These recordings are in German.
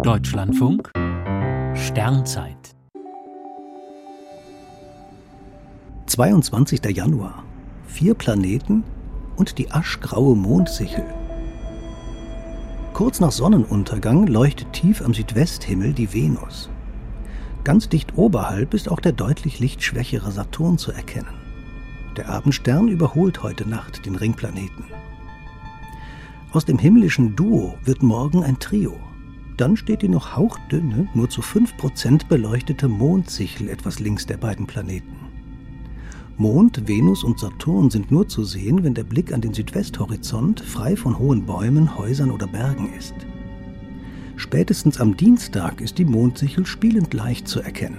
Deutschlandfunk Sternzeit 22. Januar. Vier Planeten und die aschgraue Mondsichel. Kurz nach Sonnenuntergang leuchtet tief am Südwesthimmel die Venus. Ganz dicht oberhalb ist auch der deutlich lichtschwächere Saturn zu erkennen. Der Abendstern überholt heute Nacht den Ringplaneten. Aus dem himmlischen Duo wird morgen ein Trio. Dann steht die noch hauchdünne, nur zu 5% beleuchtete Mondsichel etwas links der beiden Planeten. Mond, Venus und Saturn sind nur zu sehen, wenn der Blick an den Südwesthorizont frei von hohen Bäumen, Häusern oder Bergen ist. Spätestens am Dienstag ist die Mondsichel spielend leicht zu erkennen.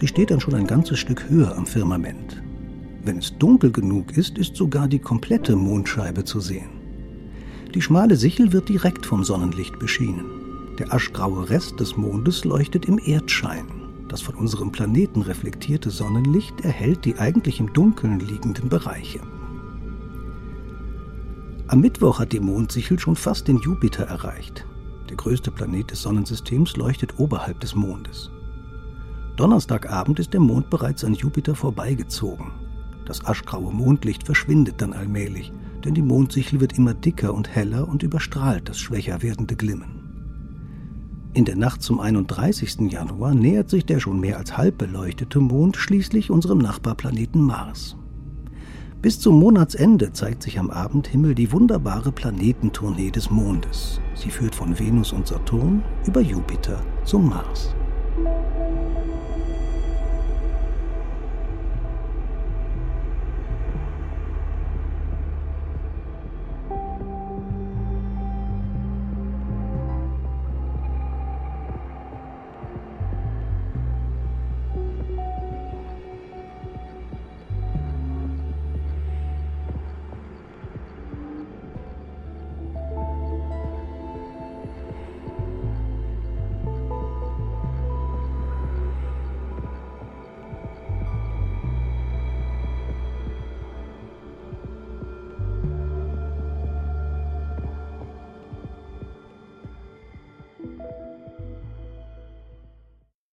Sie steht dann schon ein ganzes Stück höher am Firmament. Wenn es dunkel genug ist, ist sogar die komplette Mondscheibe zu sehen. Die schmale Sichel wird direkt vom Sonnenlicht beschienen. Der aschgraue Rest des Mondes leuchtet im Erdschein. Das von unserem Planeten reflektierte Sonnenlicht erhellt die eigentlich im Dunkeln liegenden Bereiche. Am Mittwoch hat die Mondsichel schon fast den Jupiter erreicht. Der größte Planet des Sonnensystems leuchtet oberhalb des Mondes. Donnerstagabend ist der Mond bereits an Jupiter vorbeigezogen. Das aschgraue Mondlicht verschwindet dann allmählich, denn die Mondsichel wird immer dicker und heller und überstrahlt das schwächer werdende Glimmen. In der Nacht zum 31. Januar nähert sich der schon mehr als halb beleuchtete Mond schließlich unserem Nachbarplaneten Mars. Bis zum Monatsende zeigt sich am Abendhimmel die wunderbare Planetentournee des Mondes. Sie führt von Venus und Saturn über Jupiter zum Mars.